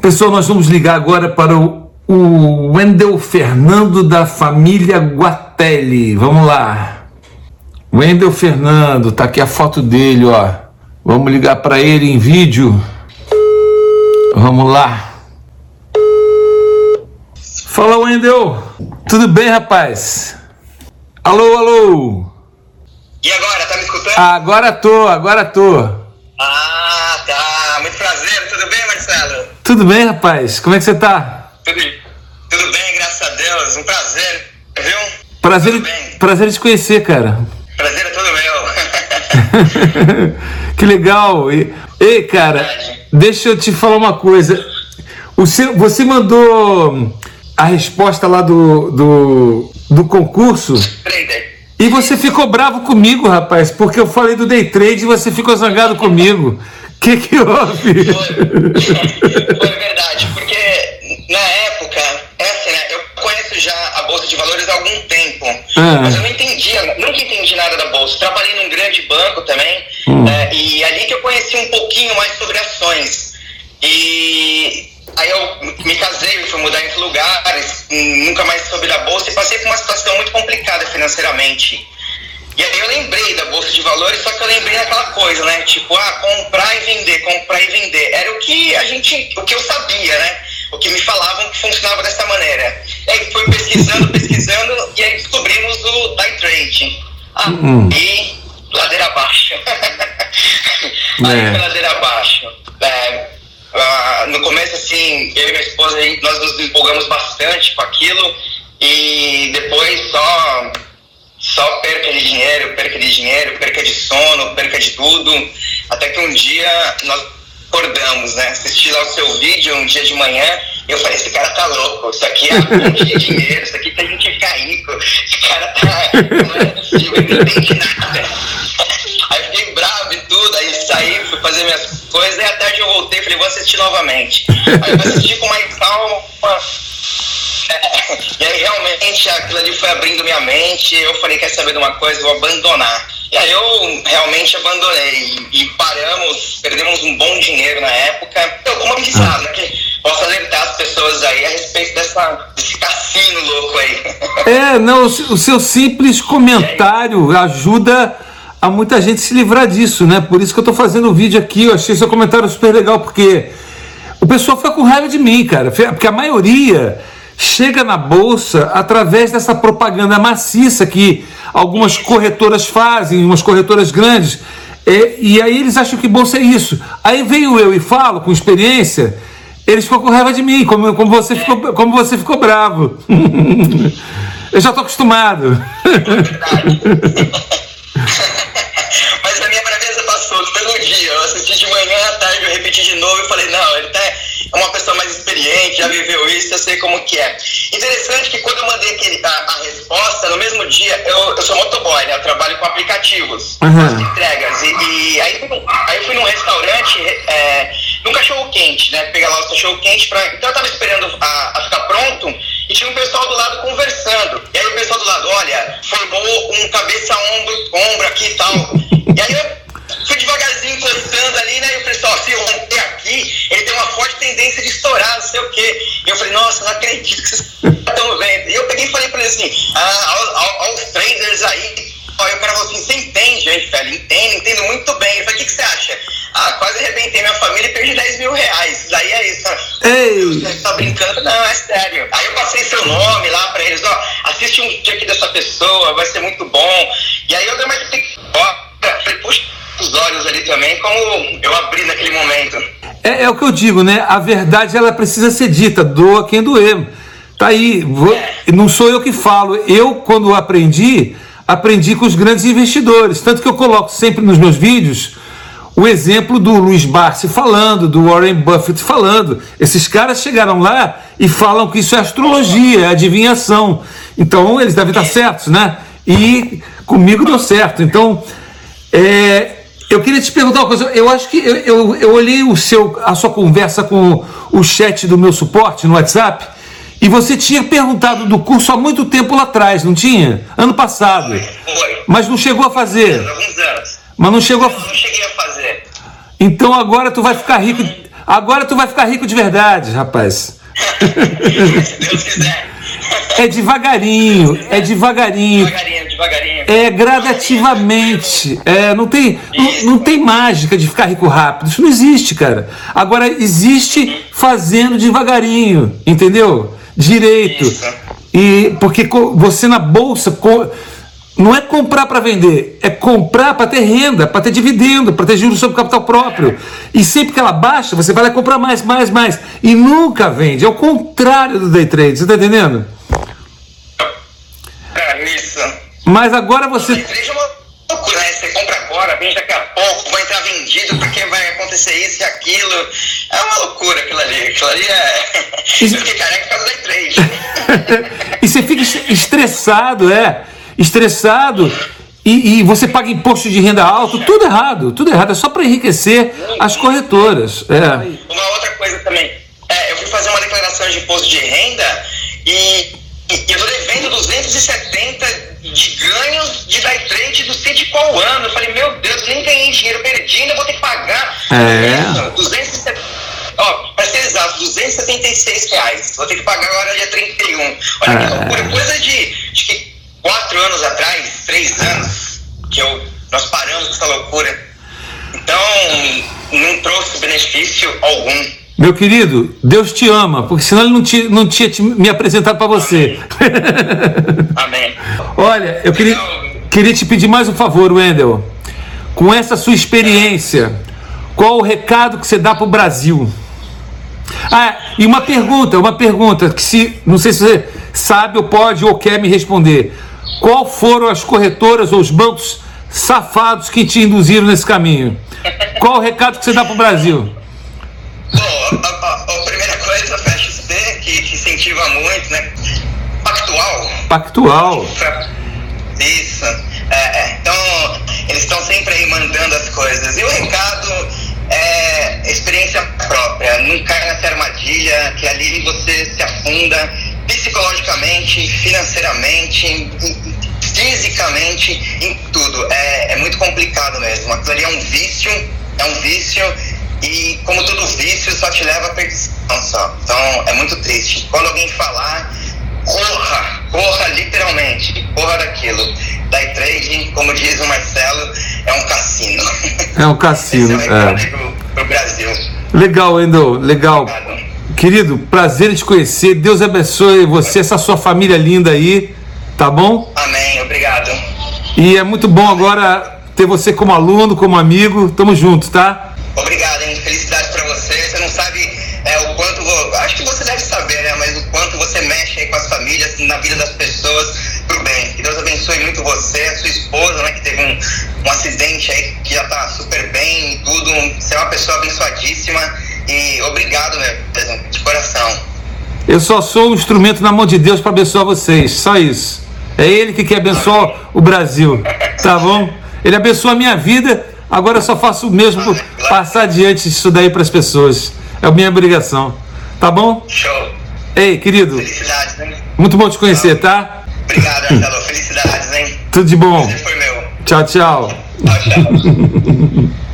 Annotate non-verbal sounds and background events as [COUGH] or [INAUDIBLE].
Pessoal, nós vamos ligar agora para o, o Wendel Fernando da família Guatelli. Vamos lá. Wendel Fernando, tá aqui a foto dele, ó. Vamos ligar para ele em vídeo. Vamos lá. Fala, Wendel. Tudo bem, rapaz? Alô, alô. E agora, tá me escutando? Agora tô, agora tô. Ah, tá. Muito prazer. Tudo bem, Marcelo? Tudo bem, rapaz? Como é que você tá? Tudo, tudo bem, graças a Deus. Um prazer, viu? Prazer, prazer te conhecer, cara. Prazer é todo meu. [LAUGHS] que legal. E, ei, cara, deixa eu te falar uma coisa. O seu, você mandou a resposta lá do, do, do concurso Trader. E você ficou bravo comigo, rapaz, porque eu falei do day trade e você ficou zangado comigo. O que, que houve? Foi, foi verdade, porque na época, essa, né, eu conheço já a Bolsa de Valores há algum tempo, Ah. mas eu não entendia, nunca entendi nada da Bolsa. Trabalhei num grande banco também, Hum. né, e ali que eu conheci um pouquinho mais sobre ações. E aí eu me casei, fui mudar entre lugares, nunca mais soube da Bolsa e passei por uma situação muito complicada financeiramente. E aí eu lembrei da Bolsa de Valores, só que eu lembrei daquela coisa, né? Tipo, ah, comprar e vender, comprar e vender. Era o que a gente, o que eu sabia, né? O que me falavam que funcionava dessa maneira. E aí fui pesquisando, pesquisando, e aí descobrimos o day trade. Ah, Hum. e ladeira abaixo. [LAUGHS] aí É. foi ladeira abaixo. Ah, no começo, assim, eu e minha esposa, nós nos empolgamos bastante com aquilo, e depois só só perca de dinheiro, perca de dinheiro, perca de sono, perca de tudo. Até que um dia nós acordamos, né? Assisti lá o seu vídeo um dia de manhã eu falei, esse cara tá louco, isso aqui é monte de dinheiro, isso aqui pra gente ficar rico, esse cara tá. não é possível, não entende nada. Aí fiquei bravo e tudo, aí saí, fui fazer minhas coisas, e à tarde eu voltei, falei, vou assistir novamente. Aí eu assisti com mais calma. É, [LAUGHS] E aí realmente aquilo ali foi abrindo minha mente, eu falei, quer saber de uma coisa, vou abandonar. E aí eu realmente abandonei e, e paramos, perdemos um bom dinheiro na época. Eu, como avisado, né, que posso alertar as pessoas aí a respeito dessa, desse cassino louco aí. É, não, o seu simples [LAUGHS] comentário ajuda a muita gente se livrar disso, né? Por isso que eu tô fazendo o vídeo aqui. Eu achei seu comentário super legal, porque o pessoal fica com raiva de mim, cara. Porque a maioria chega na bolsa através dessa propaganda maciça que algumas corretoras fazem, umas corretoras grandes. É, e aí eles acham que bolsa é isso. Aí venho eu e falo com experiência, eles ficam com raiva de mim, como, como, você, ficou, como você ficou bravo. [LAUGHS] eu já tô acostumado. Verdade. [LAUGHS] pelo dia. Eu assisti de manhã à tarde, eu repeti de novo e falei, não, ele tá, é uma pessoa mais experiente, já viveu isso, eu sei como que é. Interessante que quando eu mandei aquele, a, a resposta, no mesmo dia, eu, eu sou motoboy, né? Eu trabalho com aplicativos, Uhum. entregas. E, e aí, aí eu fui num restaurante, é, num cachorro quente, né? Pegar lá o cachorro quente pra. Então eu tava esperando a, minha família e perdi 10 mil reais. Isso daí é isso. Ei. Você tá brincando? Não, é sério. Aí eu passei seu nome lá pra eles, ó, assiste um dia aqui dessa pessoa, vai ser muito bom. E aí eu dei uma falei, puxa os olhos ali também, como eu abri naquele momento. É, é o que eu digo, né? A verdade ela precisa ser dita, doa quem doer. Tá aí, vou- não sou eu que falo. Eu, quando aprendi, aprendi com os grandes investidores. Tanto que eu coloco sempre nos meus vídeos o exemplo do Luiz Barsi falando, do Warren Buffett falando. Esses caras chegaram lá e falam que isso é astrologia, é adivinhação. Então eles devem estar certos, né? E comigo deu certo. Então, é, eu queria te perguntar uma coisa. Eu acho que eu, eu, eu olhei o seu, a sua conversa com o chat do meu suporte no WhatsApp e você tinha perguntado do curso há muito tempo lá atrás, não tinha? Ano passado. Foi. Mas não chegou a fazer. Mas não chegou a... Eu não cheguei a fazer. Então agora tu vai ficar rico. Agora tu vai ficar rico de verdade, rapaz. Se Deus quiser. É devagarinho, é devagarinho. Devagarinho, devagarinho. É gradativamente. É, não, tem, não, não tem mágica de ficar rico rápido. Isso não existe, cara. Agora, existe fazendo devagarinho, entendeu? Direito. E porque você na bolsa não é comprar para vender, é comprar para ter renda, para ter dividendo, para ter juros sobre capital próprio. E sempre que ela baixa, você vai lá comprar mais, mais, mais. E nunca vende. É o contrário do day trade. Você está entendendo? É, isso. Mas agora você. Seja uma loucura, né? Você compra agora, vende daqui a pouco, vai entrar vendido porque vai acontecer isso e aquilo. É uma loucura aquilo ali. Aquilo ali é. [LAUGHS] Eu fiquei careca por causa da trade. [LAUGHS] e você fica est- estressado, é. Estressado. E, e você paga imposto de renda alto, tudo errado, tudo errado. É só para enriquecer as corretoras. É. Uma outra coisa também. É, eu fui fazer uma declaração de imposto de renda e, e eu tô devendo 270 de ganhos de day trade do sei de qual ano. Eu falei, meu Deus, eu nem ganhei dinheiro, perdi, ainda vou ter que pagar. É. Isso, 270. Ó, pra ser exato, 276 reais. Vou ter que pagar agora dia 31. Olha que É. loucura. Coisa de, que quatro anos atrás, três anos, que eu, nós paramos com essa loucura. Então, não trouxe benefício algum. Meu querido, Deus te ama, porque senão ele não, te, não tinha te- me apresentado para você. Amém. [LAUGHS] Olha, eu queria, queria te pedir mais um favor, Wendel. Com essa sua experiência, qual o recado que você dá para o Brasil? Ah, e uma pergunta, uma pergunta que se não sei se você sabe ou pode ou quer me responder. Qual foram as corretoras ou os bancos safados que te induziram nesse caminho? Qual o recado que você dá para o Brasil? Bom, a, a- a primeira coisa, a FXP, que, que incentiva muito, né? Pactual. Pactual. Isso. É, é. Então, eles estão sempre aí mandando as coisas. E o recado é experiência própria. Não cai nessa armadilha, que ali você se afunda psicologicamente, financeiramente, fisicamente, em tudo. É, é muito complicado mesmo. Aquilo ali é um vício, é um vício. E como todo vício, só te leva à perdição só. Então, é muito triste. Quando alguém falar, corra, corra literalmente, corra daquilo. Day trading, como diz o Marcelo, é um cassino. É um cassino, Esse é o é. pro, pro Brasil. Legal, Wendel, legal. Obrigado. Querido, prazer em te conhecer. Deus abençoe você, essa sua família linda aí, tá bom? Amém, obrigado. E é muito bom agora ter você como aluno, como amigo. Tamo junto, tá? Obrigado, hein? Felicidades pra você. Você não sabe é, o quanto. Acho que você deve saber, né? Mas o quanto você mexe aí com as famílias, na vida das pessoas, pro bem. Que Deus abençoe muito você, sua esposa, né? Que teve um, um acidente aí que já tá super bem e tudo. Você é uma pessoa abençoadíssima. E obrigado mesmo, de coração. Eu só sou um instrumento na mão de Deus para abençoar vocês, só isso. É Ele que quer abençoar o Brasil, tá bom? Ele abençoa a minha vida, agora eu só faço o mesmo por passar adiante isso daí para as pessoas. É a minha obrigação, tá bom? Show. Ei, querido, Felicidades, né? muito bom te conhecer, tá? Obrigado, Marcelo. Felicidades, hein? Tudo de bom. Você foi meu. Tchau, tchau. Tchau, tchau. [LAUGHS]